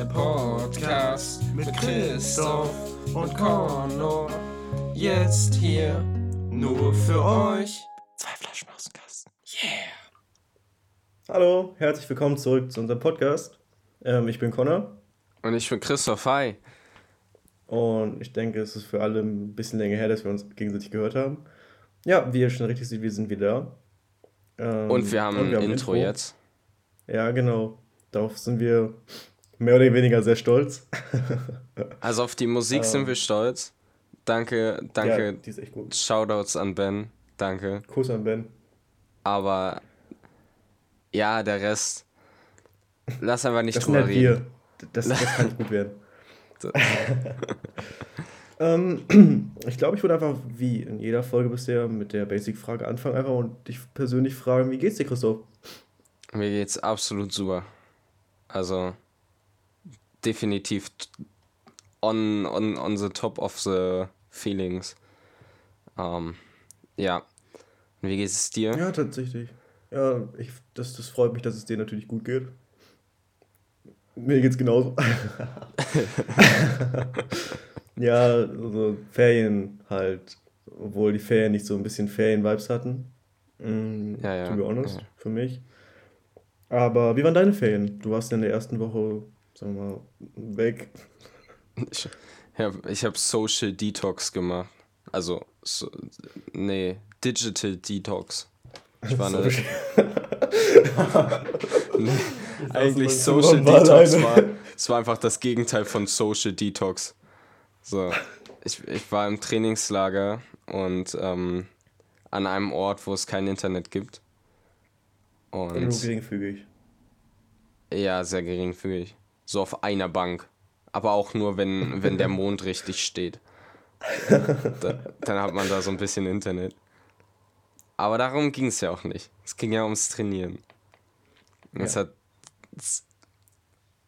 Der Podcast mit Christoph und Connor. Jetzt hier nur für euch. Zwei Flaschen aus dem Kasten. Yeah. Hallo, herzlich willkommen zurück zu unserem Podcast. Ähm, ich bin Connor. Und ich bin Christoph. Hi. Und ich denke, es ist für alle ein bisschen länger her, dass wir uns gegenseitig gehört haben. Ja, wie ihr schon richtig seht, wir sind wieder da. Ähm, und wir haben und wir ein Intro, Intro jetzt. Ja, genau. Darauf sind wir mehr oder weniger sehr stolz. also auf die Musik sind wir stolz. Danke, danke. Ja, die ist echt gut. Shoutouts an Ben. Danke. Kuss an Ben. Aber ja, der Rest. Lass einfach nicht das drüber halt reden. Wir. Das, das kann nicht gut werden. ähm, ich glaube, ich würde einfach wie in jeder Folge bisher mit der Basic-Frage anfangen einfach und dich persönlich fragen, wie geht's dir, Christoph? Mir geht's absolut super. Also definitiv on, on, on the top of the feelings. Ähm, ja. Wie geht es dir? Ja, tatsächlich. Ja, ich, das, das freut mich, dass es dir natürlich gut geht. Mir geht's genauso. ja, also Ferien halt, obwohl die Ferien nicht so ein bisschen Ferien-Vibes hatten. Mm, ja, ja. To be honest, ja. für mich. Aber wie waren deine Ferien? Du warst in der ersten Woche, sagen wir mal, weg. Ich habe ich hab Social Detox gemacht. Also, so, nee, Digital Detox. Ich war eine. nee, eigentlich Social Detox war. Es war einfach das Gegenteil von Social Detox. So, ich, ich war im Trainingslager und ähm, an einem Ort, wo es kein Internet gibt. Und Nur geringfügig. Ja, sehr geringfügig. So auf einer Bank. Aber auch nur, wenn, wenn der Mond richtig steht. Da, dann hat man da so ein bisschen Internet. Aber darum ging es ja auch nicht. Es ging ja ums Trainieren. Ja. Es hat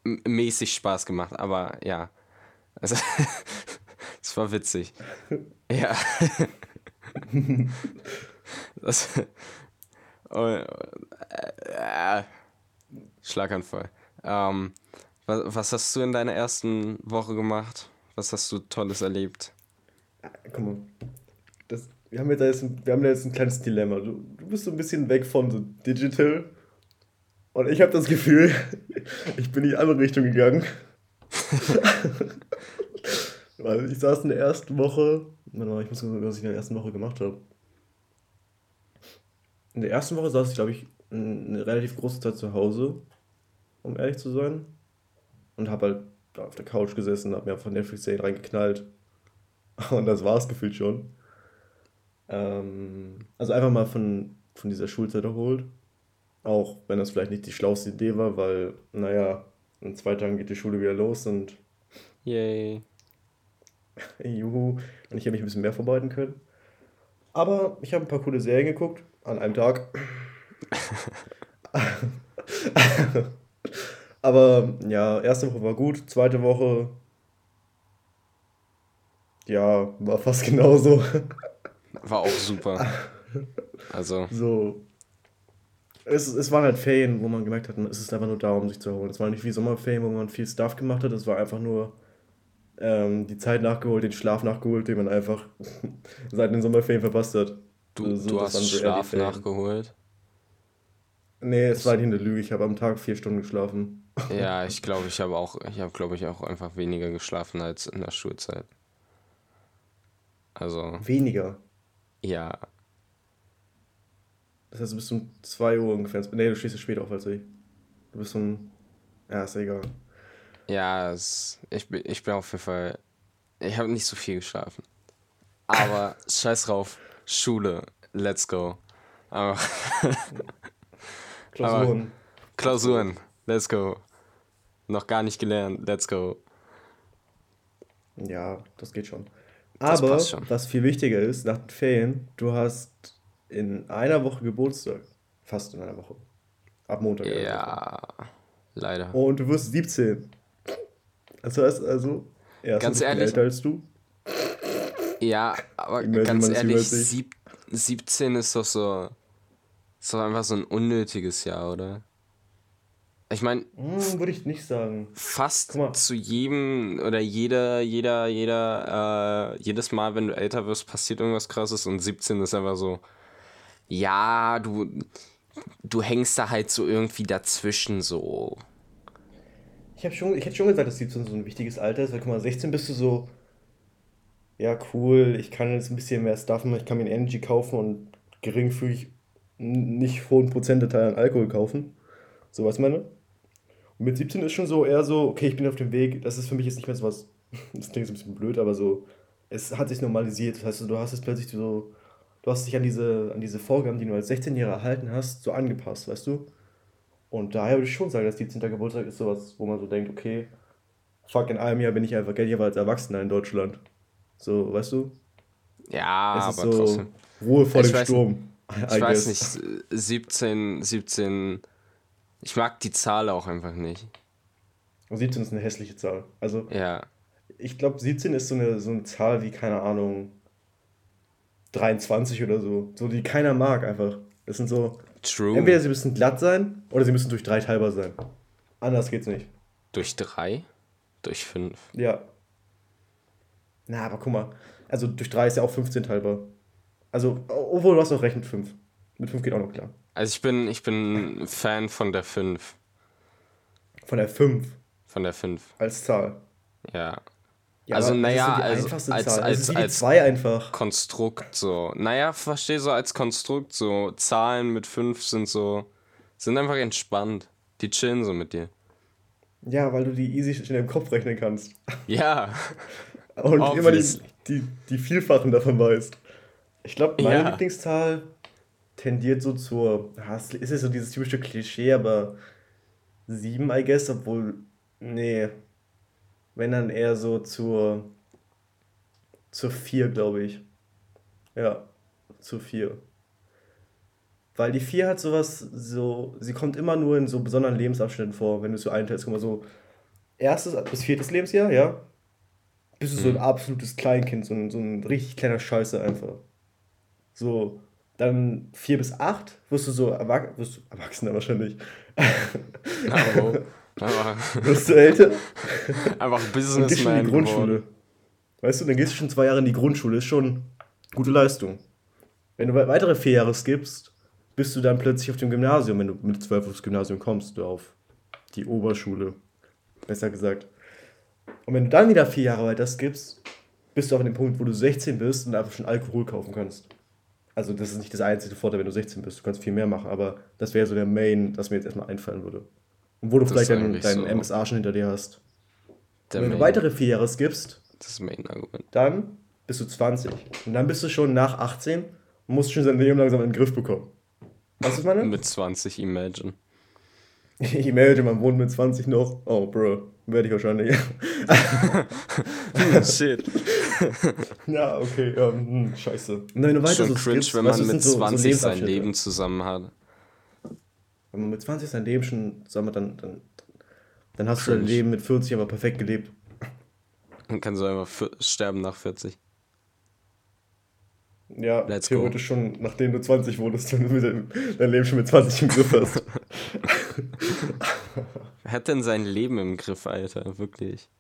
mäßig Spaß gemacht, aber ja. Also, es war witzig. Ja. das, oh, äh, äh, Schlaganfall. Ähm, was, was hast du in deiner ersten Woche gemacht? Was hast du Tolles erlebt? Ah, guck mal, das, wir, haben jetzt, wir haben jetzt ein kleines Dilemma. Du, du bist so ein bisschen weg von so Digital und ich habe das Gefühl, ich bin in die andere Richtung gegangen. Weil ich saß in der ersten Woche, ich muss sagen, was ich in der ersten Woche gemacht habe. In der ersten Woche saß ich, glaube ich, eine relativ große Zeit zu Hause, um ehrlich zu sein. Und habe halt da auf der Couch gesessen, habe mir von Netflix-Serien reingeknallt. Und das war es gefühlt schon. Ähm, also einfach mal von, von dieser Schulzeit erholt. Auch wenn das vielleicht nicht die schlauste Idee war, weil, naja, in zwei Tagen geht die Schule wieder los und. Yay. Juhu. Und ich hätte mich ein bisschen mehr vorbereiten können. Aber ich habe ein paar coole Serien geguckt an einem Tag. Aber ja, erste Woche war gut, zweite Woche ja, war fast genauso. War auch super. Also. So. Es, es waren halt Ferien, wo man gemerkt hat, es ist einfach nur da, um sich zu erholen. Es war nicht wie Sommerferien, wo man viel Stuff gemacht hat. Es war einfach nur ähm, die Zeit nachgeholt, den Schlaf nachgeholt, den man einfach seit den Sommerferien verpasst hat. Du, also, du hast Schlaf nachgeholt? Nee, es war nicht eine Lüge. Ich habe am Tag vier Stunden geschlafen. Ja, ich glaube, ich habe auch, ich habe, glaube ich, auch einfach weniger geschlafen als in der Schulzeit. Also. Weniger? Ja. Das heißt, du bist um 2 Uhr ungefähr. Nee, du stehst ja später auf als ich. Du bist um. Ja, ist egal. Ja, es, ich, bin, ich bin auf jeden Fall. Ich habe nicht so viel geschlafen. Aber scheiß drauf. Schule. Let's go. Aber. Klausuren. Aber Klausuren. Let's go. Noch gar nicht gelernt. Let's go. Ja, das geht schon. Das Aber schon. was viel wichtiger ist, nach den Ferien, du hast in einer Woche Geburtstag. Fast in einer Woche. Ab Montag. Ja, leider. Und du wirst 17. Das heißt also, er ist ganz ehrlich, älter als du. Ja, aber ganz ehrlich, sieb, 17 ist doch so. Ist doch einfach so ein unnötiges Jahr, oder? Ich meine. Hm, würde ich nicht sagen. Fast zu jedem oder jeder, jeder, jeder, äh, jedes Mal, wenn du älter wirst, passiert irgendwas krasses und 17 ist einfach so. Ja, du. Du hängst da halt so irgendwie dazwischen so. Ich, hab schon, ich hätte schon gesagt, dass 17 so ein wichtiges Alter ist, weil guck mal, 16 bist du so. Ja, cool, ich kann jetzt ein bisschen mehr stuffen, ich kann mir ein Energy kaufen und geringfügig nicht hohen Prozentanteil an Alkohol kaufen. So was meine? Mit 17 ist schon so eher so, okay, ich bin auf dem Weg, das ist für mich jetzt nicht mehr so was, das klingt jetzt ein bisschen blöd, aber so, es hat sich normalisiert. Das heißt, du hast es plötzlich so, du hast dich an diese, an diese Vorgaben, die du als 16-Jähriger erhalten hast, so angepasst, weißt du? Und daher würde ich schon sagen, dass 17. Geburtstag ist sowas, wo man so denkt, okay, fuck, in einem Jahr bin ich einfach Geld als Erwachsener in Deutschland. So, weißt du? Ja, es aber so trotzdem. Ruhe vor ich dem Sturm. Ich weiß nicht, 17, 17 ich mag die Zahl auch einfach nicht. 17 ist eine hässliche Zahl. Also, ja. ich glaube, 17 ist so eine, so eine Zahl wie, keine Ahnung, 23 oder so. So, die keiner mag einfach. Das sind so. True. Entweder sie müssen glatt sein oder sie müssen durch drei teilbar sein. Anders geht's nicht. Durch drei? Durch fünf? Ja. Na, aber guck mal. Also durch drei ist ja auch 15 teilbar. Also, obwohl du hast auch recht mit 5. Mit 5 geht auch noch klar. Also ich bin, ich bin Fan von der 5. Von der 5? Von der 5. Als Zahl? Ja. ja also naja, als, als, als, als, als zwei einfach. Konstrukt so. Naja, verstehe so als Konstrukt so. Zahlen mit 5 sind so, sind einfach entspannt. Die chillen so mit dir. Ja, weil du die easy in deinem Kopf rechnen kannst. Ja. Und Obviously. immer die, die, die Vielfachen davon weißt. Ich glaube, meine ja. Lieblingszahl tendiert so zur, es ist ja so dieses typische Klischee, aber sieben, I guess, obwohl, nee, wenn dann eher so zur, zur vier, glaube ich. Ja, zur vier. Weil die vier hat sowas, so, sie kommt immer nur in so besonderen Lebensabschnitten vor, wenn du es so einteilst. Guck mal, so, erstes bis viertes Lebensjahr, ja, bist du so ein mhm. absolutes Kleinkind, so ein, so ein richtig kleiner Scheiße einfach. So, dann 4 bis 8 wirst du so erwach wirst du Erwachsener wahrscheinlich. Aber wirst du älter? Einfach Businessman in die Grundschule. Geworden. Weißt du, dann gehst du schon zwei Jahre in die Grundschule, ist schon gute Leistung. Wenn du weitere vier Jahre skippst, bist du dann plötzlich auf dem Gymnasium, wenn du mit 12 aufs Gymnasium kommst, du auf die Oberschule, besser gesagt. Und wenn du dann wieder vier Jahre weiter skippst, bist du auf dem Punkt, wo du 16 bist und einfach schon Alkohol kaufen kannst. Also, das ist nicht das einzige Vorteil, wenn du 16 bist. Du kannst viel mehr machen, aber das wäre so der Main, das mir jetzt erstmal einfallen würde. Und wo du das vielleicht deinen, deinen so MSA schon hinter dir hast. Wenn Main. du weitere vier Jahre skippst, das ist Main Argument. Dann bist du 20. Und dann bist du schon nach 18 und musst schon sein Leben langsam in den Griff bekommen. Was ist meine? Mit 20, imagine. imagine, man wohnt mit 20 noch. Oh, Bro. Werde ich wahrscheinlich. Shit. ja, okay, ähm, scheiße. Nein, du weißt, Schon cringe, gibst, wenn man mit so, 20 so sein Leben zusammen hat. Wenn man mit 20 sein Leben schon zusammen hat, dann, dann, dann hast cringe. du dein Leben mit 40 aber perfekt gelebt. Dann kannst du einfach sterben nach 40. Ja, Let's theoretisch go. schon, nachdem du 20 wurdest, wenn du dein Leben schon mit 20 im Griff hast. Wer hat denn sein Leben im Griff, Alter? Wirklich.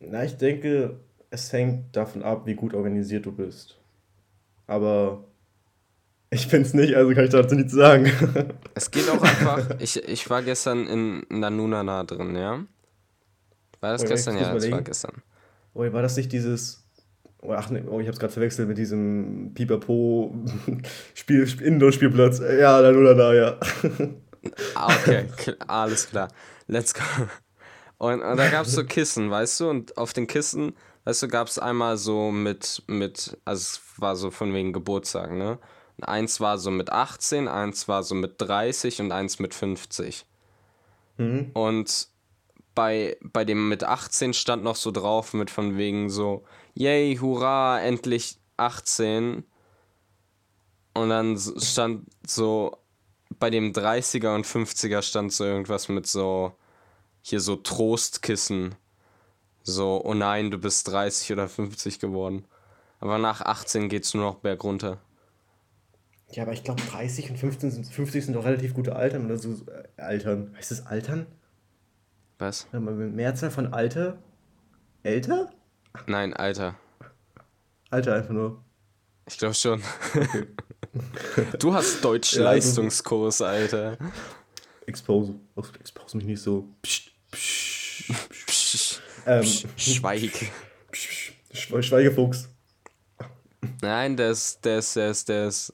Na, ich denke, es hängt davon ab, wie gut organisiert du bist. Aber ich es nicht, also kann ich dazu nichts sagen. Es geht auch einfach. Ich, ich war gestern in Nanunana drin, ja? War das oh, gestern? Ja, das war gestern. Oh, war das nicht dieses. Oh, ach nee, oh, ich hab's gerade verwechselt mit diesem Pipapo Spiel, Indoor-Spielplatz. Ja, Nanunana, ja. Ah, okay, alles klar. Let's go. Und, und da gab es so Kissen, weißt du? Und auf den Kissen, weißt du, gab es einmal so mit, mit, also es war so von wegen Geburtstag, ne? Und eins war so mit 18, eins war so mit 30 und eins mit 50. Mhm. Und bei, bei dem mit 18 stand noch so drauf mit von wegen so, yay, hurra, endlich 18. Und dann stand so bei dem 30er und 50er stand so irgendwas mit so, hier so Trostkissen. So, oh nein, du bist 30 oder 50 geworden. Aber nach 18 geht's nur noch bergunter. Ja, aber ich glaube 30 und 15 sind, 50 sind doch relativ gute Altern oder so. Äh, Altern. Heißt das Altern? Was? Mehrzahl von Alter? Älter? Nein, Alter. Alter einfach nur. Ich glaube schon. Okay. du hast Deutsch-Leistungskurs, Alter. Expose. Expose mich nicht so. Psst, Ähm, Schweig. Schweigefuchs. Nein, der ist, der ist, der ist, der ist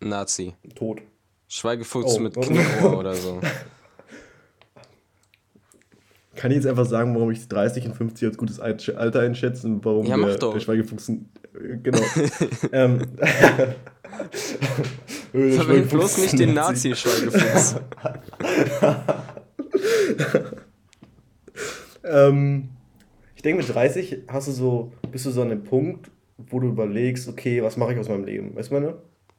Nazi. Tot. Schweigefuchs oh. mit Knieohr oder so. Kann ich jetzt einfach sagen, warum ich 30 und 50 als gutes Alter einschätze und warum ja, der, der Schweigefuchs. Genau. ähm, Verwend bloß nicht den Nazi-Schweigefuchs. Ähm, ich denke, mit 30 hast du so, bist du so an einem Punkt, wo du überlegst, okay, was mache ich aus meinem Leben? Weißt du, meine?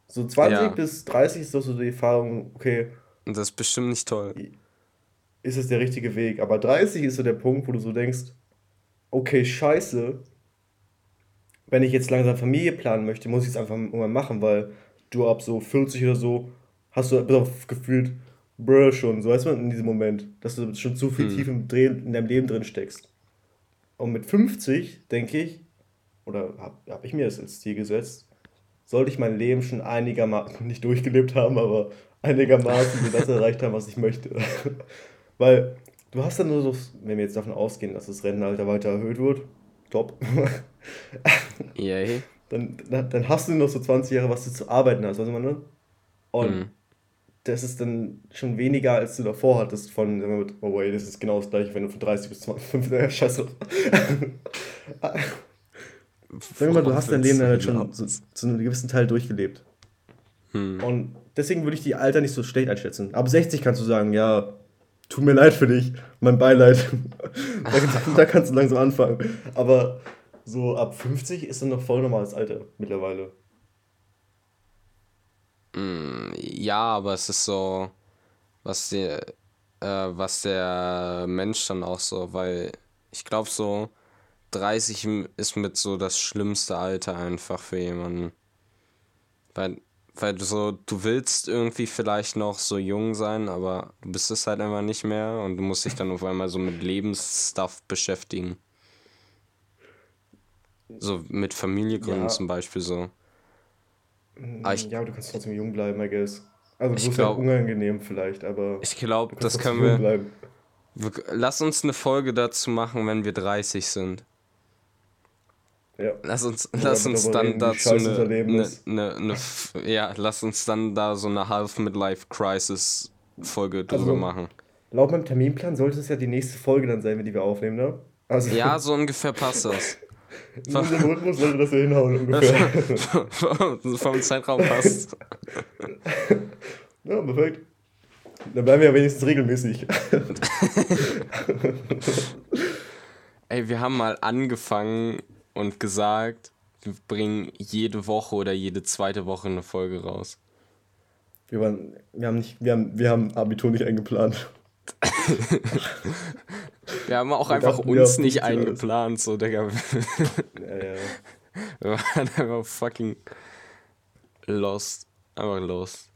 So 20 ja. bis 30 ist doch so die Erfahrung, okay. Und das ist bestimmt nicht toll ist es der richtige Weg. Aber 30 ist so der Punkt, wo du so denkst, okay, scheiße, wenn ich jetzt langsam Familie planen möchte, muss ich es einfach mal machen, weil du ab so 40 oder so hast du gefühlt, brr, schon, so weißt du, in diesem Moment, dass du schon zu viel hm. tief im Drehen in deinem Leben drin steckst. Und mit 50, denke ich, oder habe hab ich mir das als Ziel gesetzt, sollte ich mein Leben schon einigermaßen, nicht durchgelebt haben, aber einigermaßen das erreicht haben, was ich möchte. Weil du hast dann nur so, wenn wir jetzt davon ausgehen, dass das Rentenalter weiter erhöht wird, top. Yay. Dann, dann hast du noch so 20 Jahre, was du zu arbeiten hast, weißt du, ne? Und mhm. Das ist dann schon weniger, als du davor hattest von, oh wait, das ist genau das gleiche, wenn du von 30 bis 20, äh, scheiße. Sag mal, du hast dein Leben dann halt schon zu, zu einem gewissen Teil durchgelebt. Hm. Und deswegen würde ich die Alter nicht so schlecht einschätzen. Ab 60 kannst du sagen, ja, tut mir leid für dich, mein Beileid. da, da, kannst du langsam anfangen. Aber so ab 50 ist dann noch voll normales Alter mittlerweile. Mm, ja, aber es ist so, was der, äh, was der Mensch dann auch so, weil ich glaube so 30 ist mit so das schlimmste Alter einfach für jemanden. Weil weil du so, du willst irgendwie vielleicht noch so jung sein, aber du bist es halt einfach nicht mehr und du musst dich dann auf einmal so mit Lebensstuff beschäftigen. So mit Familie gründen ja. zum Beispiel so. Aber ich, ja, aber du kannst trotzdem jung bleiben, I guess. Also du bist unangenehm vielleicht, aber. Ich glaube, das können wir, wir. Lass uns eine Folge dazu machen, wenn wir 30 sind. Ja. Lass uns, lass uns dann reden, dazu eine, eine, eine, eine, ja, lass uns dann da so eine Half Midlife Crisis Folge drüber also, machen. Laut meinem Terminplan sollte es ja die nächste Folge dann sein, die wir aufnehmen, ne? Also, ja, so ungefähr passt das. In unserem Rhythmus sollte das ja hinhauen, ungefähr. Vom Zeitraum passt. ja, perfekt. Dann bleiben wir ja wenigstens regelmäßig. Ey, wir haben mal angefangen, und gesagt, wir bringen jede Woche oder jede zweite Woche eine Folge raus. Wir, waren, wir, haben, nicht, wir, haben, wir haben Abitur nicht eingeplant. wir haben auch wir einfach uns nicht eingeplant, so, Digga. ja, ja. Wir waren einfach fucking lost. Einfach lost.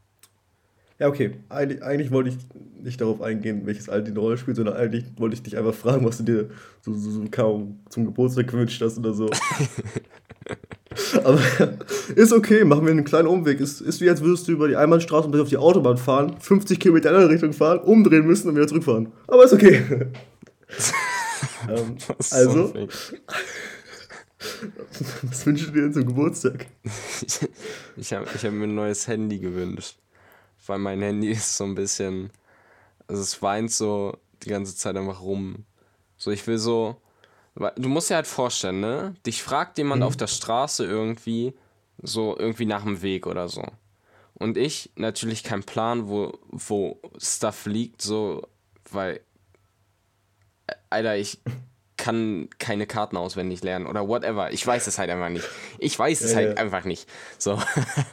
Ja, okay. Eig eigentlich wollte ich nicht darauf eingehen, welches Alter die Rolle spielt, sondern eigentlich wollte ich dich einfach fragen, was du dir so, so, so kaum zum Geburtstag gewünscht hast oder so. Aber ist okay, machen wir einen kleinen Umweg. Ist, ist wie als würdest du über die Einbahnstraße und bis auf die Autobahn fahren, 50 Kilometer in eine Richtung fahren, umdrehen müssen und wieder zurückfahren. Aber ist okay. ähm, also, was wünschst du dir denn zum Geburtstag? ich ich habe ich hab mir ein neues Handy gewünscht weil mein Handy ist so ein bisschen, also es weint so die ganze Zeit einfach rum. So, ich will so, du musst dir halt vorstellen, ne? Dich fragt jemand mhm. auf der Straße irgendwie, so irgendwie nach dem Weg oder so. Und ich natürlich kein Plan, wo, wo Stuff liegt, so, weil, Alter, ich kann keine Karten auswendig lernen oder whatever. Ich weiß es halt einfach nicht. Ich weiß es ja, halt ja. einfach nicht. So.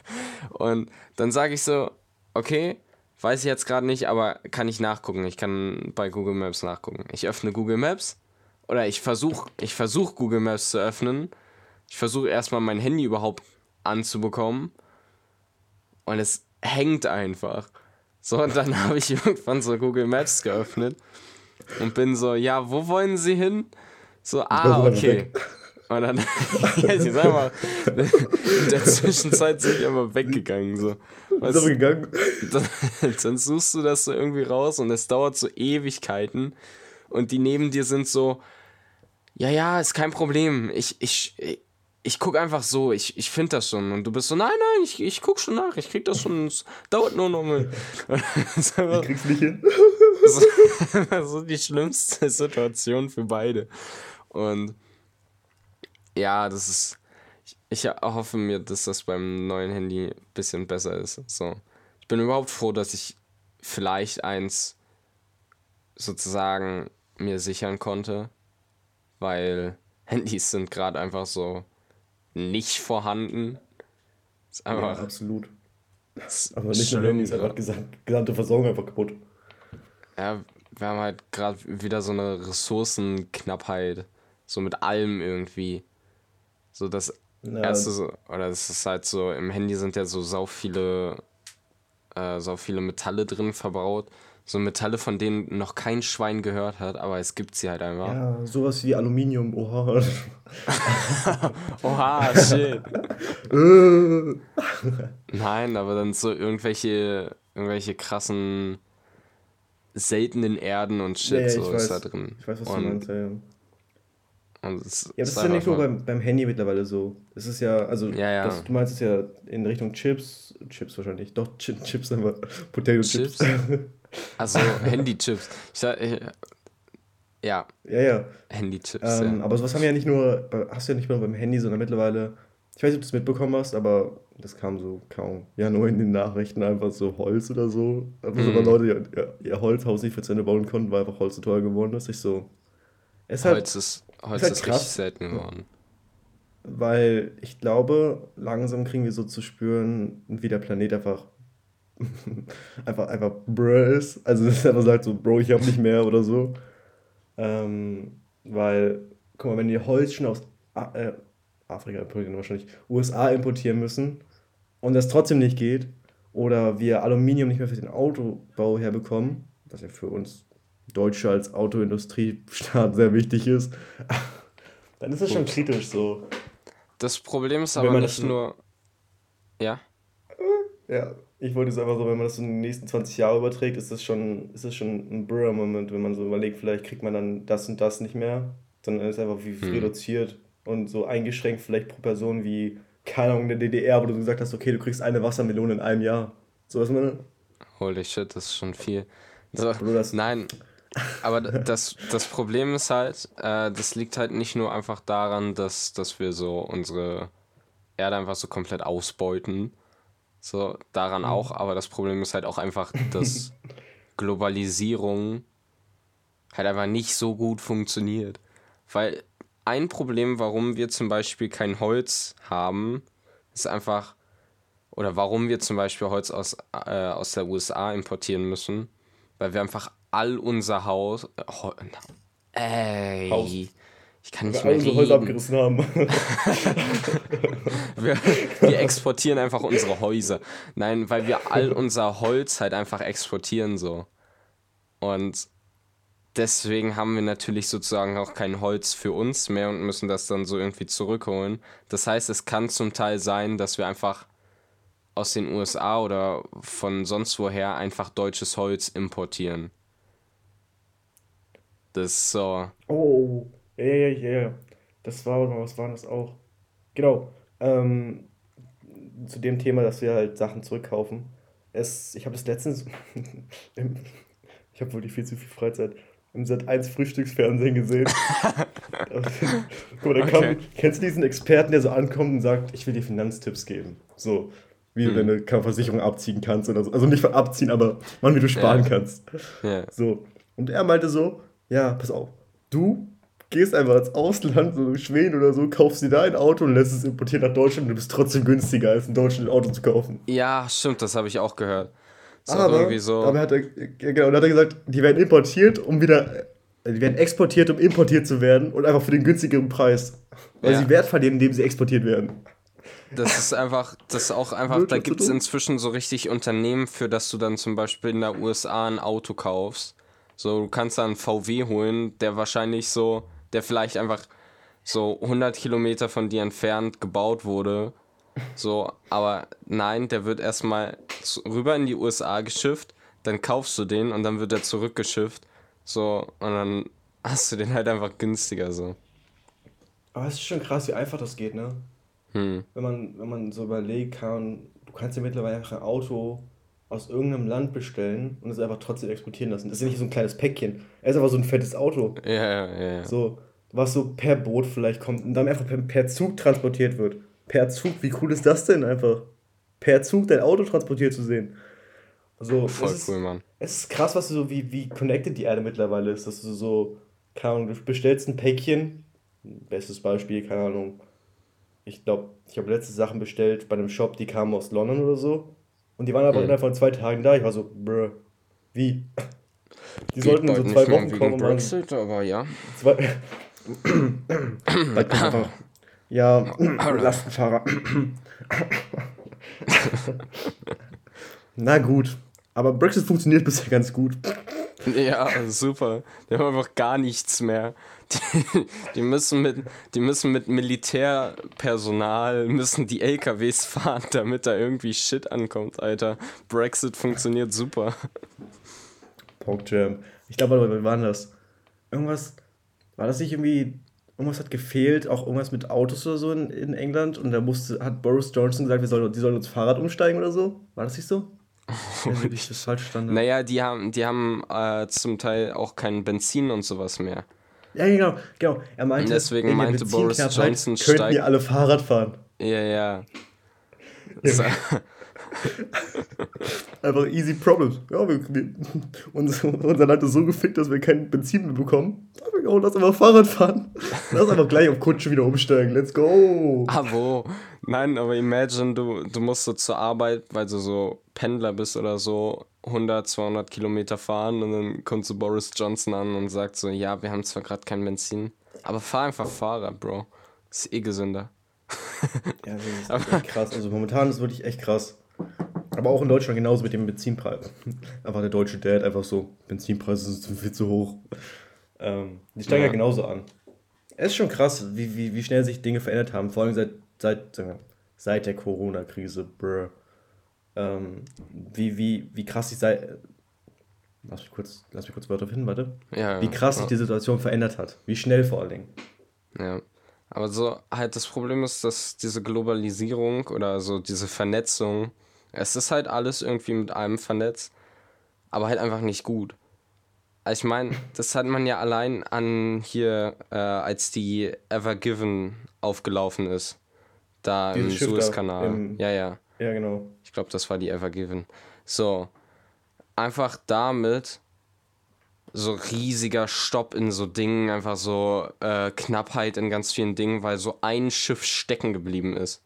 Und dann sage ich so, okay, weiß ich jetzt gerade nicht, aber kann ich nachgucken. Ich kann bei Google Maps nachgucken. Ich öffne Google Maps oder ich versuche ich versuch Google Maps zu öffnen. Ich versuche erstmal mein Handy überhaupt anzubekommen. und es hängt einfach. So, und dann habe ich irgendwann so Google Maps geöffnet und bin so, ja, wo wollen Sie hin? So, ah, okay. Und dann, ja, sag mal, in der Zwischenzeit sind ich aber weggegangen. So. Weißt, ist aber gegangen. Dann, dann suchst du das so irgendwie raus und es dauert so Ewigkeiten. Und die neben dir sind so, ja, ja, ist kein Problem. Ich, ich, ich, ich guck einfach so, ich, ich finde das schon. Und du bist so, nein, nein, ich, ich guck schon nach, ich krieg das schon, es dauert nur noch mal. ich krieg's nicht hin. so, so die schlimmste Situation für beide. Und ja, das ist. Ich, hoffe mir, dass das beim neuen Handy ein bisschen besser ist. So. Ich bin überhaupt froh, dass ich vielleicht eins sozusagen mir sichern konnte, weil Handys sind gerade einfach so nicht vorhanden. Ist einfach ja, absolut. Aber nicht nur Handys, einfach gesamte Versorgung einfach kaputt. Ja, wir haben halt gerade wieder so eine Ressourcenknappheit. So mit allem irgendwie. So das ja. erste, so, oder das ist halt so, im Handy sind ja so sau viele, äh, sau viele Metalle drin verbaut. So Metalle, von denen noch kein Schwein gehört hat, aber es gibt sie halt einfach. Ja, sowas wie Aluminium, oha. oha, shit. Nein, aber dann so irgendwelche, irgendwelche krassen seltenen Erden und Shit, ja, so weiß, ist da drin. Ich weiß, was und, du meinst, ja, ja. Und es ja, das ist ja nicht nur beim, beim Handy mittlerweile so. Es ist ja, also, ja, ja. Das, du meinst es ja in Richtung Chips, Chips wahrscheinlich, doch, Ch Chips aber Potato Chips. Chips. also Handy-Chips. Ich sag, ich, ja. Ja, ja. Handy-Chips, ähm, ja. Aber sowas haben wir ja nicht nur, hast du ja nicht nur beim Handy, sondern mittlerweile, ich weiß nicht, ob du es mitbekommen hast, aber das kam so kaum, ja, nur in den Nachrichten einfach so Holz oder so. Aber mhm. so Leute, die ihr, ihr Holzhaus nicht für zu Ende bauen konnten, weil einfach Holz zu teuer geworden ist. Ich so, es halt, Holz ist, Holz ist, halt ist krass, richtig selten geworden. Weil ich glaube, langsam kriegen wir so zu spüren, wie der Planet einfach einfach, einfach Bro ist. Also, dass er einfach sagt so, Bro, ich hab nicht mehr oder so. Ähm, weil, guck mal, wenn die Holz schon aus äh, Afrika importieren, wahrscheinlich USA importieren müssen und das trotzdem nicht geht, oder wir Aluminium nicht mehr für den Autobau herbekommen, was ja für uns Deutsche als Autoindustriestaat sehr wichtig ist, dann ist es schon kritisch so. Das Problem ist aber nicht nur. Ja? Ja, ich wollte es einfach so, wenn man das in den nächsten 20 Jahre überträgt, ist das schon, ist das schon ein Brüher-Moment, wenn man so überlegt, vielleicht kriegt man dann das und das nicht mehr, sondern ist einfach wie hm. reduziert und so eingeschränkt vielleicht pro Person wie, keine Ahnung, in der DDR, wo du gesagt hast, okay, du kriegst eine Wassermelone in einem Jahr. So was man. Holy shit, das ist schon viel. So, nein, aber das, das Problem ist halt, äh, das liegt halt nicht nur einfach daran, dass, dass wir so unsere Erde einfach so komplett ausbeuten. So, daran mhm. auch, aber das Problem ist halt auch einfach, dass Globalisierung halt einfach nicht so gut funktioniert. Weil ein Problem, warum wir zum Beispiel kein Holz haben, ist einfach, oder warum wir zum Beispiel Holz aus, äh, aus der USA importieren müssen, weil wir einfach all unser Haus. Äh, ey. Haus. Ich kann nicht mehr reden. Häuser abgerissen haben. wir, wir, exportieren einfach unsere Häuser. Nein, weil wir all unser Holz halt einfach exportieren so. Und deswegen haben wir natürlich sozusagen auch kein Holz für uns mehr und müssen das dann so irgendwie zurückholen. Das heißt, es kann zum Teil sein, dass wir einfach aus den USA oder von sonst woher einfach deutsches Holz importieren. Das ist so. Oh, ja, ja, ja. Das war, was war das auch? Genau. Ähm, zu dem Thema, dass wir halt Sachen zurückkaufen. Es, ich habe das letztens. ich habe wirklich viel zu viel Freizeit im Sat 1 Frühstücksfernsehen gesehen. Guck mal, okay. kam, kennst du diesen Experten, der so ankommt und sagt, ich will dir Finanztipps geben? So, wie hm. du deine Versicherung abziehen kannst oder so. Also nicht von abziehen, aber wann wie du sparen ja. kannst. Ja. So. Und er meinte so, ja, pass auf, du gehst einfach ins Ausland, so Schweden oder so, kaufst dir da ein Auto und lässt es importieren nach Deutschland und du bist trotzdem günstiger, als in Deutschland ein Auto zu kaufen. Ja, stimmt, das habe ich auch gehört. So aber, irgendwie so. aber hat er, genau, und hat er gesagt, die werden importiert, um wieder, äh, die werden exportiert, um importiert zu werden und einfach für den günstigeren Preis. Weil ja. sie Wert verlieren, indem sie exportiert werden. Das ist einfach, das ist auch einfach, da gibt es inzwischen so richtig Unternehmen, für das du dann zum Beispiel in der USA ein Auto kaufst. So, du kannst da einen VW holen, der wahrscheinlich so, der vielleicht einfach so 100 Kilometer von dir entfernt gebaut wurde. So, aber nein, der wird erstmal rüber in die USA geschifft, dann kaufst du den und dann wird er zurückgeschifft. So, und dann hast du den halt einfach günstiger so. Aber es ist schon krass, wie einfach das geht, ne? Hm. Wenn, man, wenn man so überlegt kann, du kannst ja mittlerweile einfach ein Auto aus irgendeinem Land bestellen und es einfach trotzdem exportieren lassen. Das ist ja nicht so ein kleines Päckchen. Er ist einfach so ein fettes Auto. Ja, ja, ja. So, was so per Boot vielleicht kommt und dann einfach per, per Zug transportiert wird. Per Zug, wie cool ist das denn einfach? Per Zug dein Auto transportiert zu sehen. Also, Voll ist, cool, Mann. Es ist krass, was du so, wie, wie connected die Erde mittlerweile ist, dass du so, keine Ahnung, du bestellst ein Päckchen, bestes Beispiel, keine Ahnung, ich glaube, ich habe letzte Sachen bestellt bei einem Shop, die kamen aus London oder so. Und die waren aber mhm. innerhalb von zwei Tagen da. Ich war so, bruh, wie? Die Geht sollten in so zwei Wochen kommen. Brexit, aber ja. Zwei einfach, ja, Lastenfahrer. Na gut. Aber Brexit funktioniert bisher ganz gut. Ja, super. Die haben einfach gar nichts mehr. Die, die, müssen mit, die müssen mit Militärpersonal, müssen die LKWs fahren, damit da irgendwie Shit ankommt, Alter. Brexit funktioniert super. Pogchamp. Ich glaube, wir waren das? Irgendwas, war das nicht irgendwie, irgendwas hat gefehlt, auch irgendwas mit Autos oder so in, in England und da musste, hat Boris Johnson gesagt, wir sollen, die sollen uns Fahrrad umsteigen oder so? War das nicht so? Also, ich das falsch stand. Naja, die haben, die haben äh, zum Teil auch kein Benzin und sowas mehr. Ja, genau, genau. Er meinte, deswegen meinte Boris Johnson, könnten steigt... wir alle Fahrrad fahren. Ja, ja. So. Einfach easy problems. Ja, wir, wir, unser, unser Land ist so gefickt, dass wir kein Benzin mehr bekommen. Oh, lass einfach Fahrrad fahren. Lass einfach gleich auf Kutsche wieder umsteigen. Let's go. Ah, wo? Nein, aber imagine, du, du musst so zur Arbeit, weil du so Pendler bist oder so, 100, 200 Kilometer fahren und dann kommt so Boris Johnson an und sagt so, ja, wir haben zwar gerade kein Benzin, aber fahr einfach Fahrrad, Bro. Ist eh gesünder. ja, das ist echt krass. Also momentan ist wirklich echt krass. Aber auch in Deutschland genauso mit dem Benzinpreis. Einfach der deutsche Dad einfach so, Benzinpreise sind viel zu hoch. Ähm, die steigen ja. ja genauso an. Es ist schon krass, wie, wie, wie schnell sich Dinge verändert haben, vor allem seit, seit, seit der Corona-Krise, bruh. Ähm, wie, wie, wie krass sich seit. Lass mich kurz, lass mich kurz Wörter finden, warte. Ja, wie krass ja. sich die Situation verändert hat. Wie schnell vor allen Dingen. Ja. Aber so halt das Problem ist, dass diese Globalisierung oder so diese Vernetzung, es ist halt alles irgendwie mit allem vernetzt, aber halt einfach nicht gut. Also ich meine, das hat man ja allein an hier, äh, als die Ever Given aufgelaufen ist. Da Dieses im Suezkanal. Ja, ja. Ja, genau. Ich glaube, das war die Ever Given. So. Einfach damit so riesiger Stopp in so Dingen, einfach so äh, Knappheit in ganz vielen Dingen, weil so ein Schiff stecken geblieben ist.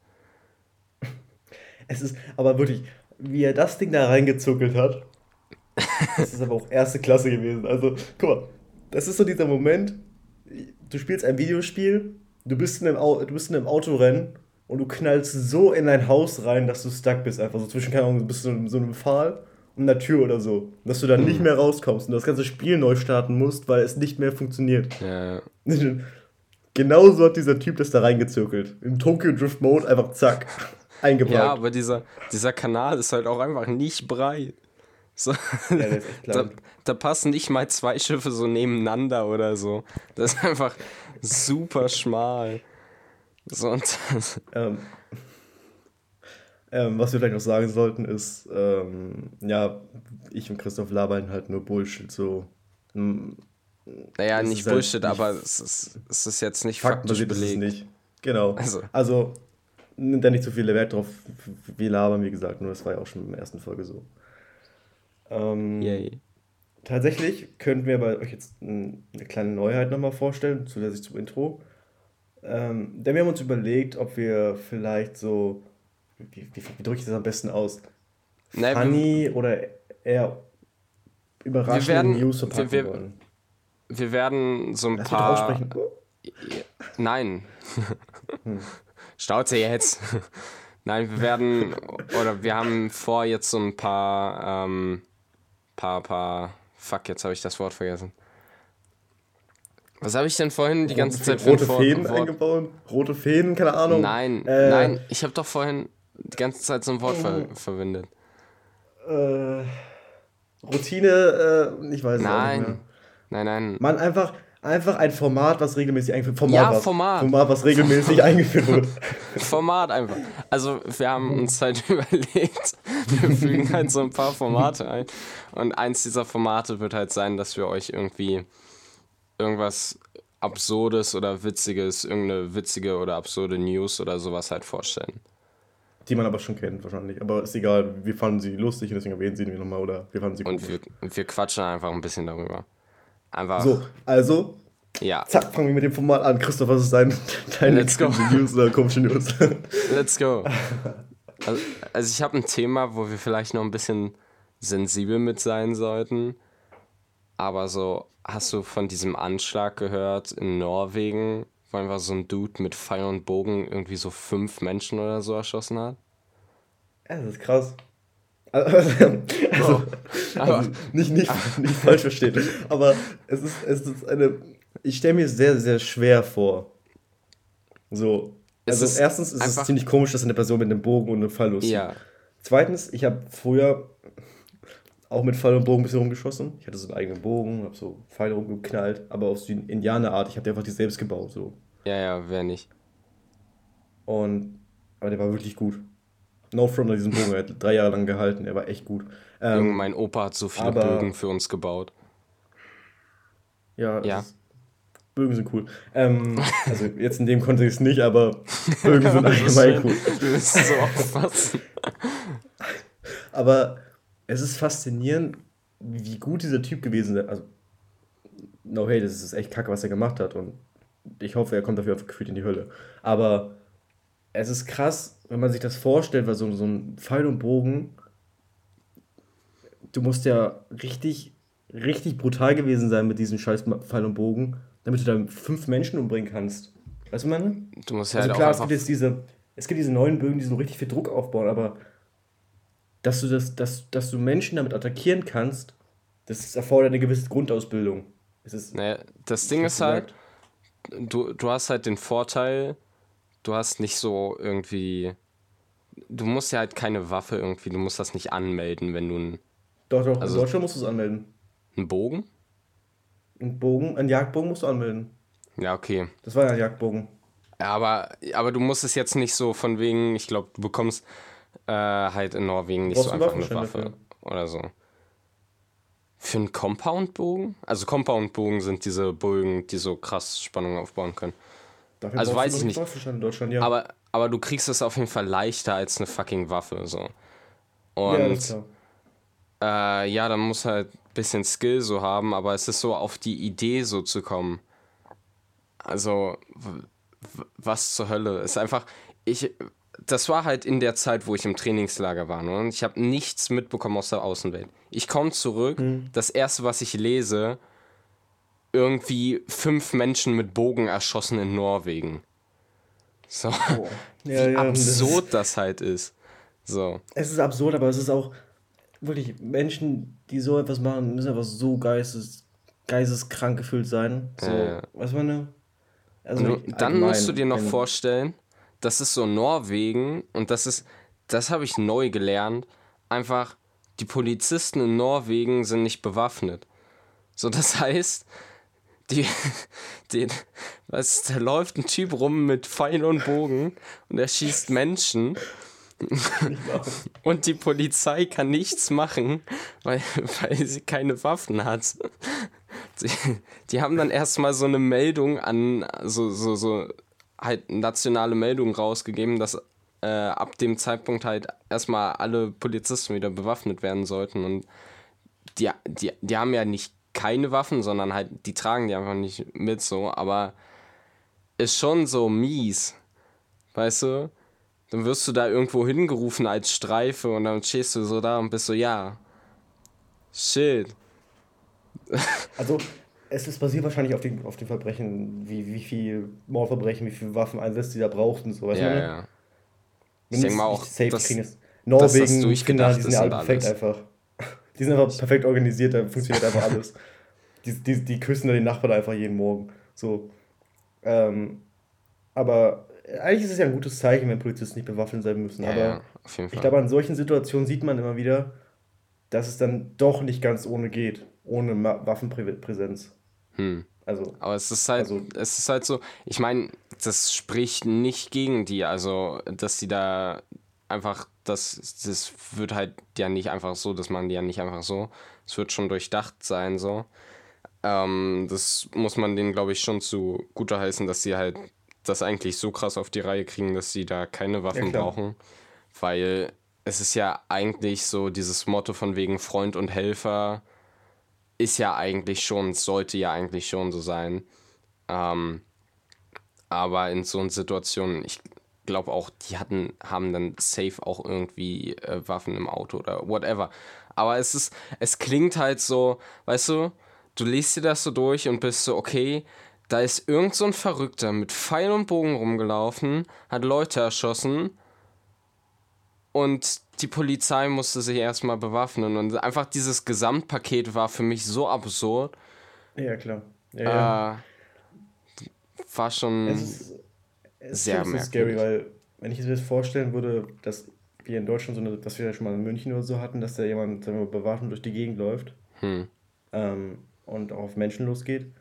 Es ist aber wirklich, wie er das Ding da reingezuckelt hat, das ist aber auch erste Klasse gewesen. Also, guck mal, das ist so dieser Moment, du spielst ein Videospiel, du bist in einem, Au du bist in einem Autorennen und du knallst so in dein Haus rein, dass du stuck bist, einfach so zwischen, keine Ahnung, du bist in so einem Pfahl und einer Tür oder so. Dass du dann mhm. nicht mehr rauskommst und das ganze Spiel neu starten musst, weil es nicht mehr funktioniert. Ja. Genauso hat dieser Typ das da reingezirkelt. Im Tokyo Drift Mode einfach zack. Eingebaut. Ja, aber dieser, dieser Kanal ist halt auch einfach nicht breit. So, ja, da, da, passen nicht mal zwei Schiffe so nebeneinander oder so. Das ist einfach super schmal. So, ähm, ähm, was wir vielleicht noch sagen sollten, ist, ähm, ja, ich und Christoph labern halt nur Bullshit. So. Naja, nicht halt Bullshit, halt aber es ist, es ist jetzt nicht faktisch belegt. Ist es nicht. Genau. Also, also nimmt da nicht so viel Wert drauf. Wir labern, wie gesagt, nur das war ja auch schon in der ersten Folge so. Ähm, Yay. Tatsächlich könnten wir bei euch jetzt eine kleine Neuheit nochmal vorstellen, zusätzlich zum Intro. Ähm, denn wir haben uns überlegt, ob wir vielleicht so, wie, wie, wie drücke ich das am besten aus? Nein, Funny wir, oder eher überraschende werden, News verpacken wir, wir, wollen. Wir werden so ein Lass paar. Nein. hm. Stauze jetzt. Nein, wir werden, oder wir haben vor, jetzt so ein paar, ähm, paar, paar, fuck, jetzt habe ich das Wort vergessen. Was habe ich denn vorhin die ganze Zeit für Rote Fäden eingebaut? Rote Fäden, keine Ahnung. Nein, äh, nein, ich habe doch vorhin die ganze Zeit so ein Wort ver oh. verwendet. Äh, Routine, äh, ich weiß nein. nicht. Nein, nein, nein. Man einfach, einfach ein Format, was regelmäßig eingeführt wird. Format, ja, was, Format. Format, was regelmäßig eingeführt wird. Format einfach. Also wir haben uns halt überlegt, wir fügen halt so ein paar Formate ein. Und eins dieser Formate wird halt sein, dass wir euch irgendwie irgendwas Absurdes oder Witziges, irgendeine witzige oder absurde News oder sowas halt vorstellen. Die man aber schon kennt wahrscheinlich. Aber ist egal, wir fanden sie lustig und deswegen erwähnen sie wir nochmal oder wir fanden sie gut. Und wir, wir quatschen einfach ein bisschen darüber. Einfach. So, also. Ja. Zack, fangen wir mit dem Format an. Christoph, was ist dein, deine Let's go. News oder komische News? Let's go. Also, also ich habe ein Thema, wo wir vielleicht noch ein bisschen sensibel mit sein sollten. Aber so, hast du von diesem Anschlag gehört in Norwegen, wo einfach so ein Dude mit Pfeil und Bogen irgendwie so fünf Menschen oder so erschossen hat? Ja, das ist krass. Also, also, also nicht, nicht, nicht falsch verstehen, aber es ist, es ist eine. Ich stelle mir es sehr, sehr schwer vor. So. Also, ist erstens ist es ziemlich komisch, dass eine Person mit einem Bogen und einem Pfeil loszieht. Ja. Zweitens, ich habe früher auch mit Pfeil und Bogen ein bisschen rumgeschossen. Ich hatte so einen eigenen Bogen, habe so Pfeile rumgeknallt, aber auf so Indianerart. Ich habe einfach die selbst gebaut. So. Ja, ja, wer nicht. Und. Aber der war wirklich gut. No front an diesem Bogen. Er hat drei Jahre lang gehalten. Er war echt gut. Ähm, Junge, mein Opa hat so viele aber, Bögen für uns gebaut. Ja, ja. Bögen sind cool. Ähm, also jetzt in dem Kontext nicht, aber Bögen sind allgemein cool. Du so aufpassen. aber es ist faszinierend, wie gut dieser Typ gewesen ist. Also, no hey, das ist echt kacke, was er gemacht hat. Und ich hoffe, er kommt dafür gefühlt in die Hölle. Aber es ist krass, wenn man sich das vorstellt, weil so, so ein Pfeil und Bogen, du musst ja richtig, richtig brutal gewesen sein mit diesem scheiß Pfeil und Bogen, damit du da fünf Menschen umbringen kannst. Weißt du, meine? Du musst ja also halt klar, es gibt jetzt diese, es gibt diese neuen Bögen, die so richtig viel Druck aufbauen, aber dass du das, dass, dass du Menschen damit attackieren kannst, das erfordert eine gewisse Grundausbildung. Es ist, naja, das Ding ist halt, du, du hast halt den Vorteil, du hast nicht so irgendwie. Du musst ja halt keine Waffe irgendwie, du musst das nicht anmelden, wenn du ein. Doch, doch, also, in Deutschland musst du es anmelden. Ein Bogen? Ein Bogen, ein Jagdbogen musst du anmelden. Ja, okay. Das war ja ein Jagdbogen. Ja, aber, aber du musst es jetzt nicht so von wegen, ich glaube, du bekommst äh, halt in Norwegen nicht so einfach eine Waffe dafür. oder so. Für einen Compound-Bogen? Also Compound-Bogen sind diese Bogen, die so krass Spannung aufbauen können. Dafür also weiß ich nicht. In Deutschland, ja. aber, aber du kriegst es auf jeden Fall leichter als eine fucking Waffe. So. Und ja, äh, ja, dann muss halt ein bisschen Skill so haben, aber es ist so auf die Idee so zu kommen. Also, was zur Hölle? Es ist einfach, ich, das war halt in der Zeit, wo ich im Trainingslager war. Ne? Und ich habe nichts mitbekommen aus der Außenwelt. Ich komme zurück, mhm. das erste, was ich lese, irgendwie fünf Menschen mit Bogen erschossen in Norwegen. So. Oh. Ja, Wie ja, absurd das, das halt ist. So. Es ist absurd, aber es ist auch wirklich Menschen, die so etwas machen, müssen einfach so geistes, geisteskrank gefühlt sein. So, ja. was meine? Also dann musst du dir noch vorstellen, das ist so Norwegen und das ist, das habe ich neu gelernt. Einfach, die Polizisten in Norwegen sind nicht bewaffnet. So, das heißt, die, die, was, da läuft ein Typ rum mit Pfeil und Bogen und er schießt Menschen. und die Polizei kann nichts machen, weil, weil sie keine Waffen hat. Die, die haben dann erstmal so eine Meldung an, so, so, so halt nationale Meldungen rausgegeben, dass äh, ab dem Zeitpunkt halt erstmal alle Polizisten wieder bewaffnet werden sollten. Und die, die, die haben ja nicht keine Waffen, sondern halt, die tragen die einfach nicht mit so, aber ist schon so mies. Weißt du? Dann wirst du da irgendwo hingerufen als Streife und dann stehst du so da und bist so, ja. Shit. Also, es ist basiert wahrscheinlich auf den, auf den Verbrechen, wie, wie viel Mordverbrechen, wie viele Waffeneinsätze die da braucht und so, weißt ja, du? Ja. Ich denke mal auch, safe dass. Norwegen, das Finnland, die sind ja alle perfekt alles. einfach. Die sind einfach perfekt organisiert, da funktioniert einfach alles. Die, die, die küssen da den Nachbarn einfach jeden Morgen. So. Ähm, aber eigentlich ist es ja ein gutes Zeichen, wenn Polizisten nicht bewaffnet sein müssen. Ja, aber ja, ich glaube, an solchen Situationen sieht man immer wieder, dass es dann doch nicht ganz ohne geht, ohne Waffenpräsenz. Hm. Also, aber es ist halt, also, es ist halt so, ich meine, das spricht nicht gegen die, also dass sie da einfach, das, das wird halt ja nicht einfach so, das machen die ja nicht einfach so. Es wird schon durchdacht sein, so. Ähm, das muss man denen, glaube ich, schon zu guter heißen, dass sie halt das eigentlich so krass auf die Reihe kriegen, dass sie da keine Waffen ja, brauchen. Weil es ist ja eigentlich so dieses Motto von wegen Freund und Helfer ist ja eigentlich schon, sollte ja eigentlich schon so sein. Ähm, aber in so einer Situation, ich glaube auch, die hatten, haben dann safe auch irgendwie äh, Waffen im Auto oder whatever. Aber es ist, es klingt halt so, weißt du, du liest dir das so durch und bist so, okay, da ist irgend so ein Verrückter mit Pfeil und Bogen rumgelaufen, hat Leute erschossen und die Polizei musste sich erstmal bewaffnen. Und einfach dieses Gesamtpaket war für mich so absurd. Ja, klar. Ja, ja. Äh, war schon es ist, es sehr merkwürdig. scary, weil wenn ich mir das vorstellen würde, dass wir in Deutschland so eine, was wir ja schon mal in München oder so hatten, dass da jemand sagen wir, bewaffnet durch die Gegend läuft hm. ähm, und auch auf Menschen losgeht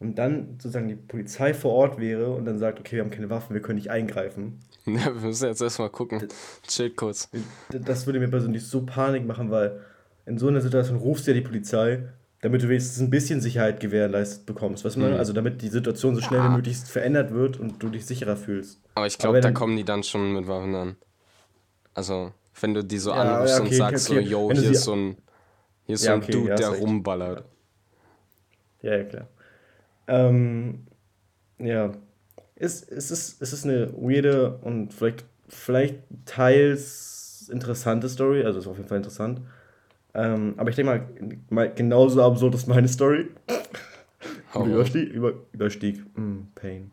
und dann sozusagen die Polizei vor Ort wäre und dann sagt, okay, wir haben keine Waffen, wir können nicht eingreifen. Ja, wir müssen jetzt erstmal gucken. Chill kurz. Das würde mir persönlich so Panik machen, weil in so einer Situation rufst du ja die Polizei, damit du wenigstens ein bisschen Sicherheit gewährleistet bekommst. Weißt du, mhm. also damit die Situation so schnell ja. wie möglich verändert wird und du dich sicherer fühlst. Aber ich glaube, da kommen die dann schon mit Waffen an. Also, wenn du die so ja, anrufst ja, okay, und sagst okay. so, yo, hier ist so ein, hier ist so ein okay, Dude, der rumballert. Ja, ja, klar. Ähm, ja, es, es, ist, es ist eine weirde und vielleicht, vielleicht teils interessante Story, also ist auf jeden Fall interessant. Ähm, aber ich denke mal, genauso absurd ist meine Story. Oh. Überstieg, über, Überstieg. Mm, Pain.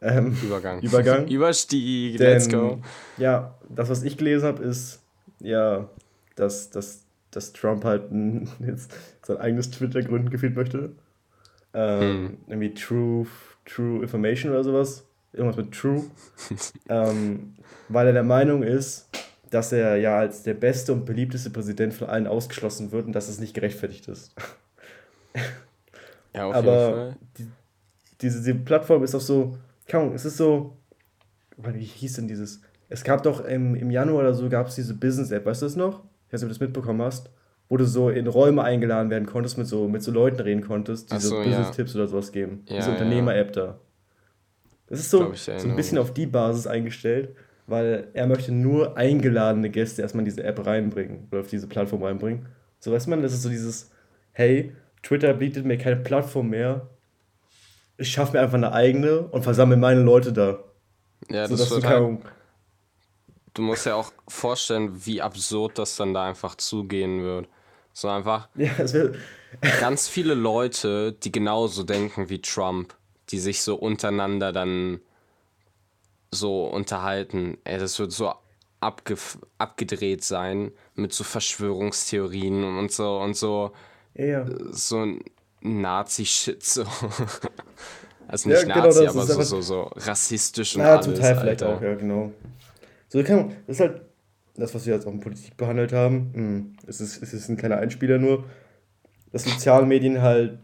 Ähm, Übergang. Übergang. Überstieg, Denn, let's go. Ja, das, was ich gelesen habe, ist, ja, dass, dass, dass Trump halt jetzt sein eigenes Twitter gründen gefühlt möchte. Ähm, hm. Irgendwie Truth, True Information oder sowas. Irgendwas mit True. ähm, weil er der Meinung ist, dass er ja als der beste und beliebteste Präsident von allen ausgeschlossen wird und dass es nicht gerechtfertigt ist. ja, auf Aber jeden Fall. Die, diese, diese Plattform ist auch so, kaum, es ist so, wie hieß denn dieses? Es gab doch im, im Januar oder so gab es diese Business-App, weißt du das noch? Ich weiß nicht, ob du das mitbekommen hast wo du so in Räume eingeladen werden konntest, mit so, mit so Leuten reden konntest, die so, so Business-Tipps ja. oder sowas geben. Ja, Diese Unternehmer-App da. Das ist so, so ein bisschen auf die Basis eingestellt, weil er möchte nur eingeladene Gäste erstmal in diese App reinbringen oder auf diese Plattform reinbringen. So weiß man, das ist so dieses, hey, Twitter bietet mir keine Plattform mehr. Ich schaffe mir einfach eine eigene und versammle meine Leute da. Ja, so, das wird halt, Du musst ja auch vorstellen, wie absurd das dann da einfach zugehen wird. So einfach ja, ganz viele Leute, die genauso denken wie Trump, die sich so untereinander dann so unterhalten. Ey, das wird so abge abgedreht sein mit so Verschwörungstheorien und so und so ja. so Nazi-Shit so. also nicht ja, genau, Nazi, aber so, so, so rassistisch und ja, alles. Ja, zum Teil vielleicht auch, ja, genau. So kann das ist halt das, was wir jetzt auch in Politik behandelt haben, hm, es ist, es ist ein kleiner Einspieler nur, dass soziale Medien halt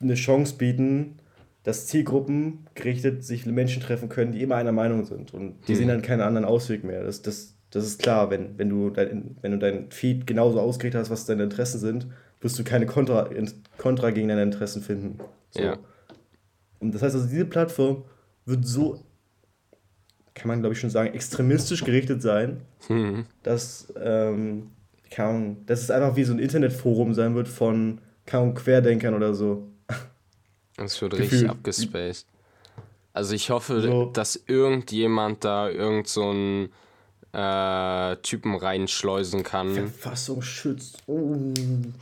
eine Chance bieten, dass Zielgruppen gerichtet sich Menschen treffen können, die immer einer Meinung sind. Und die mhm. sehen dann keinen anderen Ausweg mehr. Das, das, das ist klar, wenn, wenn, du dein, wenn du dein Feed genauso ausgerichtet hast, was deine Interessen sind, wirst du keine Kontra, Kontra gegen deine Interessen finden. So. Ja. Und das heißt also, diese Plattform wird so kann man glaube ich schon sagen, extremistisch gerichtet sein. Mhm. Dass, ähm, kann, dass es einfach wie so ein Internetforum sein wird von kaum Querdenkern oder so. Das wird richtig abgespaced. Also ich hoffe, so. dass irgendjemand da irgend so einen äh, Typen reinschleusen kann. Verfassungsschutz. Oh.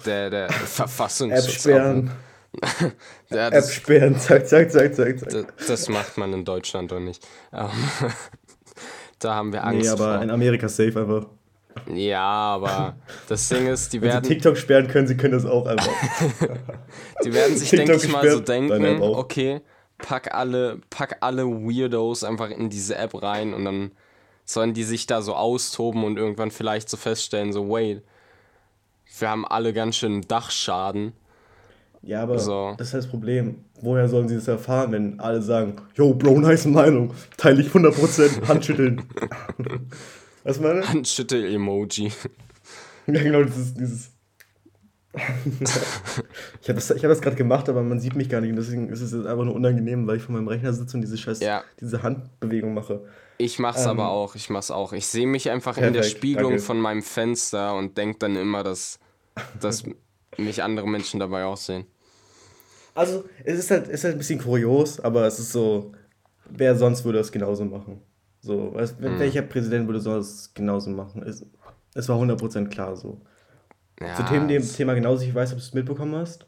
Der, der Verfassungsschutz. App ja, App sperren, zack, zack, zack, zack, zack. Das, das, macht man in Deutschland doch nicht. Ähm, da haben wir Angst. Nee, aber vor. in Amerika safe einfach. Ja, aber das Ding ist, die Wenn werden. Sie TikTok sperren können, sie können das auch einfach. die werden sich, denke ich mal, so denken: okay, pack alle, pack alle Weirdos einfach in diese App rein und dann sollen die sich da so austoben und irgendwann vielleicht so feststellen: so, wait, wir haben alle ganz schön Dachschaden. Ja, aber so. das ist das Problem. Woher sollen sie das erfahren, wenn alle sagen: Yo, Bro, nice Meinung, teile ich 100%, Handschütteln. Was meine? Handschüttel-Emoji. Ja, genau, dieses. dieses ich habe das, hab das gerade gemacht, aber man sieht mich gar nicht. Und deswegen ist es einfach nur unangenehm, weil ich vor meinem Rechner sitze und diese scheiß ja. diese Handbewegung mache. Ich mach's ähm, aber auch, ich mach's auch. Ich sehe mich einfach perfekt, in der Spiegelung danke. von meinem Fenster und denke dann immer, dass, dass mich andere Menschen dabei auch sehen. Also, es ist halt, ist halt ein bisschen kurios, aber es ist so, wer sonst würde das genauso machen? So, weißt, hm. welcher Präsident würde sowas genauso machen? Es, es war 100% klar so. Ja, Zu dem, dem Thema genauso, ich weiß, ob du es mitbekommen hast.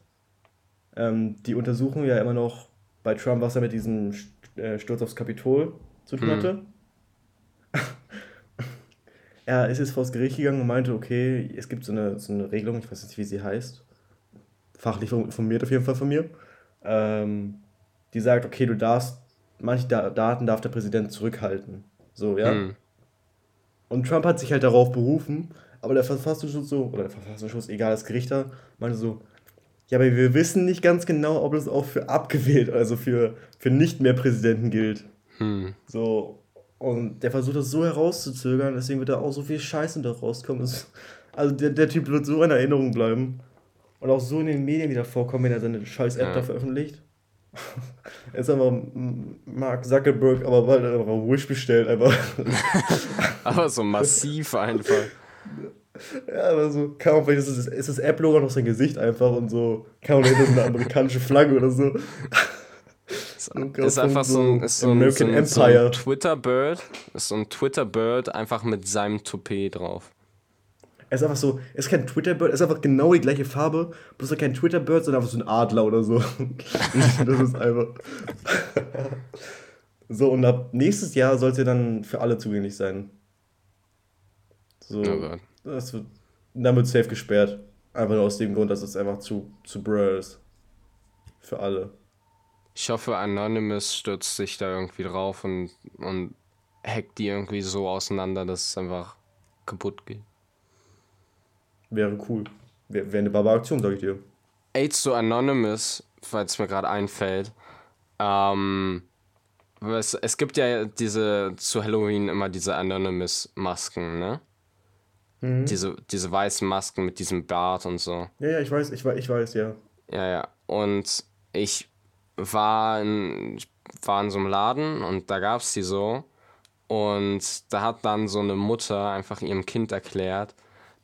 Ähm, die untersuchen ja immer noch bei Trump, was er mit diesem äh, Sturz aufs Kapitol zu tun hm. hatte. er ist jetzt vor das Gericht gegangen und meinte, okay, es gibt so eine, so eine Regelung, ich weiß nicht, wie sie heißt. Fachlich informiert auf jeden Fall von mir. Ähm, die sagt, okay, du darfst manche Daten darf der Präsident zurückhalten. So, ja. Hm. Und Trump hat sich halt darauf berufen, aber der Verfassungsschutz so, oder der Verfassungsschutz, egal, das Gericht da, meinte so, ja, aber wir wissen nicht ganz genau, ob das auch für abgewählt, also für, für nicht mehr Präsidenten gilt. Hm. So, und der versucht das so herauszuzögern, deswegen wird da auch so viel Scheiße da rauskommen. Also der, der Typ wird so in Erinnerung bleiben. Und auch so in den Medien wieder vorkommen, wenn er seine scheiß App ja. da veröffentlicht. Ist einfach Mark Zuckerberg, aber bald einfach Wish bestellt, einfach. aber so massiv einfach. Ja, aber so, kann man vielleicht ist das, ist das App-Logo noch sein Gesicht einfach und so, kann man hinter so eine amerikanische Flagge oder so. Ist, ist einfach so ein, ist so ein, so ein, so ein Twitter-Bird, ist so ein Twitter-Bird einfach mit seinem Toupet drauf. Er ist einfach so, er ist kein Twitter-Bird, er ist einfach genau die gleiche Farbe, bloß kein Twitter-Bird, sondern einfach so ein Adler oder so. das ist einfach. so, und ab nächstes Jahr sollte er dann für alle zugänglich sein. So. Oh das wird, dann wird safe gesperrt. Einfach nur aus dem Grund, dass es einfach zu, zu brr ist. Für alle. Ich hoffe, Anonymous stürzt sich da irgendwie drauf und, und hackt die irgendwie so auseinander, dass es einfach kaputt geht. Wäre cool. Wäre wär eine barbare Aktion, sag ich dir. AIDS to Anonymous, falls mir gerade einfällt. Ähm, es, es gibt ja diese zu Halloween immer diese Anonymous-Masken, ne? Mhm. Diese, diese weißen Masken mit diesem Bart und so. Ja, ja, ich weiß, ich, ich weiß, ja. Ja, ja. Und ich war in, ich war in so einem Laden und da gab es die so. Und da hat dann so eine Mutter einfach ihrem Kind erklärt,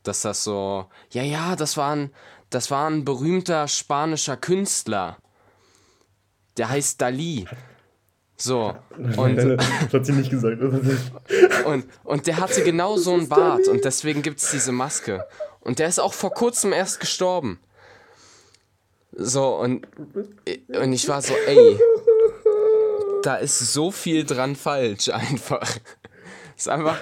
dass das so, ja, ja, das war ein, das war ein berühmter spanischer Künstler. Der heißt Dali. So. Und, das hat sie nicht gesagt. und, und der hatte genau so einen Bart und deswegen gibt es diese Maske. Und der ist auch vor kurzem erst gestorben. So, und, und ich war so, ey, da ist so viel dran falsch einfach. Ist einfach,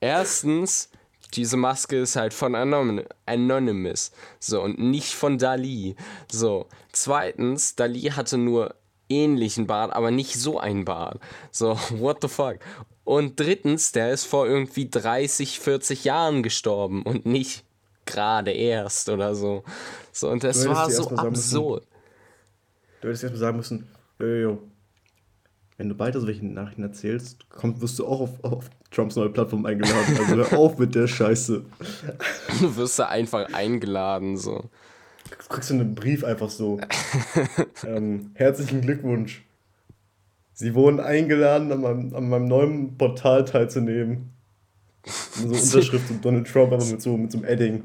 erstens, diese Maske ist halt von Anonymous. So, und nicht von Dali. So. Zweitens, Dali hatte nur ähnlichen Bart, aber nicht so ein Bart. So, what the fuck? Und drittens, der ist vor irgendwie 30, 40 Jahren gestorben und nicht gerade erst oder so. So, und das war so absurd. du hättest erst mal sagen müssen, yo, yo, wenn du weiter solche Nachrichten erzählst, kommt, wirst du auch auf, auf Trumps neue Plattform eingeladen. Also hör auf mit der Scheiße. Du wirst da einfach eingeladen, so. Du kriegst du einen Brief einfach so. ähm, herzlichen Glückwunsch. Sie wurden eingeladen, an meinem, an meinem neuen Portal teilzunehmen. so Unterschrift von Donald Trump, aber mit so, mit so einem Edding.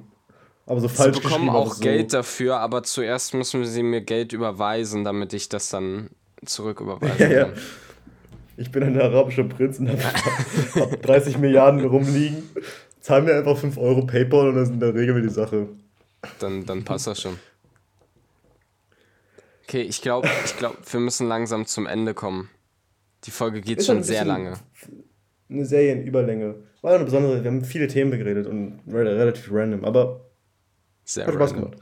Aber so falsch Sie bekommen auch so. Geld dafür, aber zuerst müssen sie mir Geld überweisen, damit ich das dann zurücküberweisen ja, kann. Ja. Ich bin ein arabischer Prinz und habe 30 Milliarden rumliegen. Zahl mir einfach 5 Euro PayPal und dann regeln wir die Sache. Dann, dann passt das schon. Okay, ich glaube, ich glaub, wir müssen langsam zum Ende kommen. Die Folge geht ist schon sehr lange. Eine Serienüberlänge. War eine besondere, wir haben viele Themen geredet und relativ random, aber sehr hat Spaß gemacht.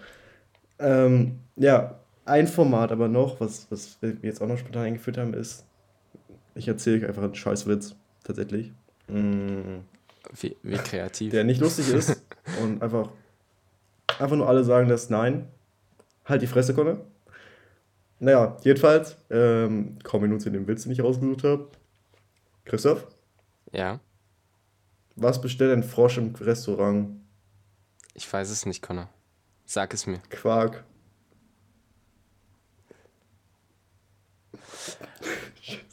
Ähm, ja, ein Format aber noch, was, was wir jetzt auch noch spontan eingeführt haben, ist, ich erzähle euch einfach einen Scheißwitz, tatsächlich. Mm. Wie, wie kreativ. Der nicht lustig ist und einfach, einfach nur alle sagen das Nein. Halt die Fresse, Conne. Naja, jedenfalls, ähm, kaum Minuten in dem Witz, den ich rausgesucht habe. Christoph? Ja. Was bestellt ein Frosch im Restaurant? Ich weiß es nicht, Connor. Sag es mir. Quark.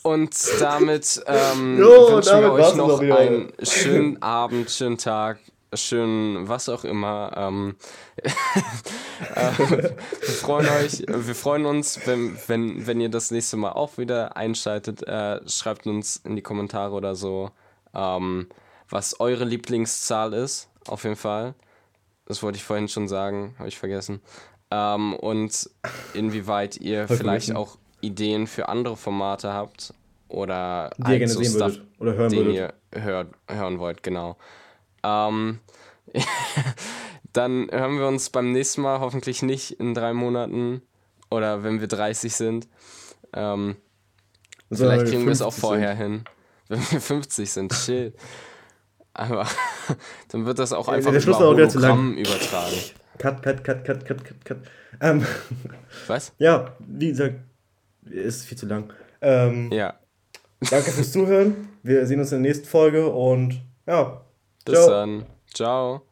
Und damit ähm, jo, wünschen damit wir euch noch einen schönen Abend, schönen Tag, schönen was auch immer. Ähm, äh, wir freuen euch, wir freuen uns, wenn, wenn, wenn ihr das nächste Mal auch wieder einschaltet. Äh, schreibt uns in die Kommentare oder so, ähm, was eure Lieblingszahl ist, auf jeden Fall. Das wollte ich vorhin schon sagen, habe ich vergessen. Ähm, und inwieweit ihr vielleicht auch Ideen für andere Formate habt oder die ihr gerne so sehen Stuff, würdet oder hören den würdet. ihr hört, hören wollt, genau. Ähm, dann hören wir uns beim nächsten Mal hoffentlich nicht in drei Monaten oder wenn wir 30 sind. Ähm, vielleicht kriegen wir es auch vorher sind. hin. Wenn wir 50 sind, chill. Aber dann wird das auch ja, einfach über Hologramm übertragen. Cut, cut, cut, cut, cut, cut, cut. Ähm, Was? Ja, wie gesagt, ist viel zu lang. Ähm, ja. Danke fürs Zuhören. Wir sehen uns in der nächsten Folge und ja. Bis ciao. dann. Ciao.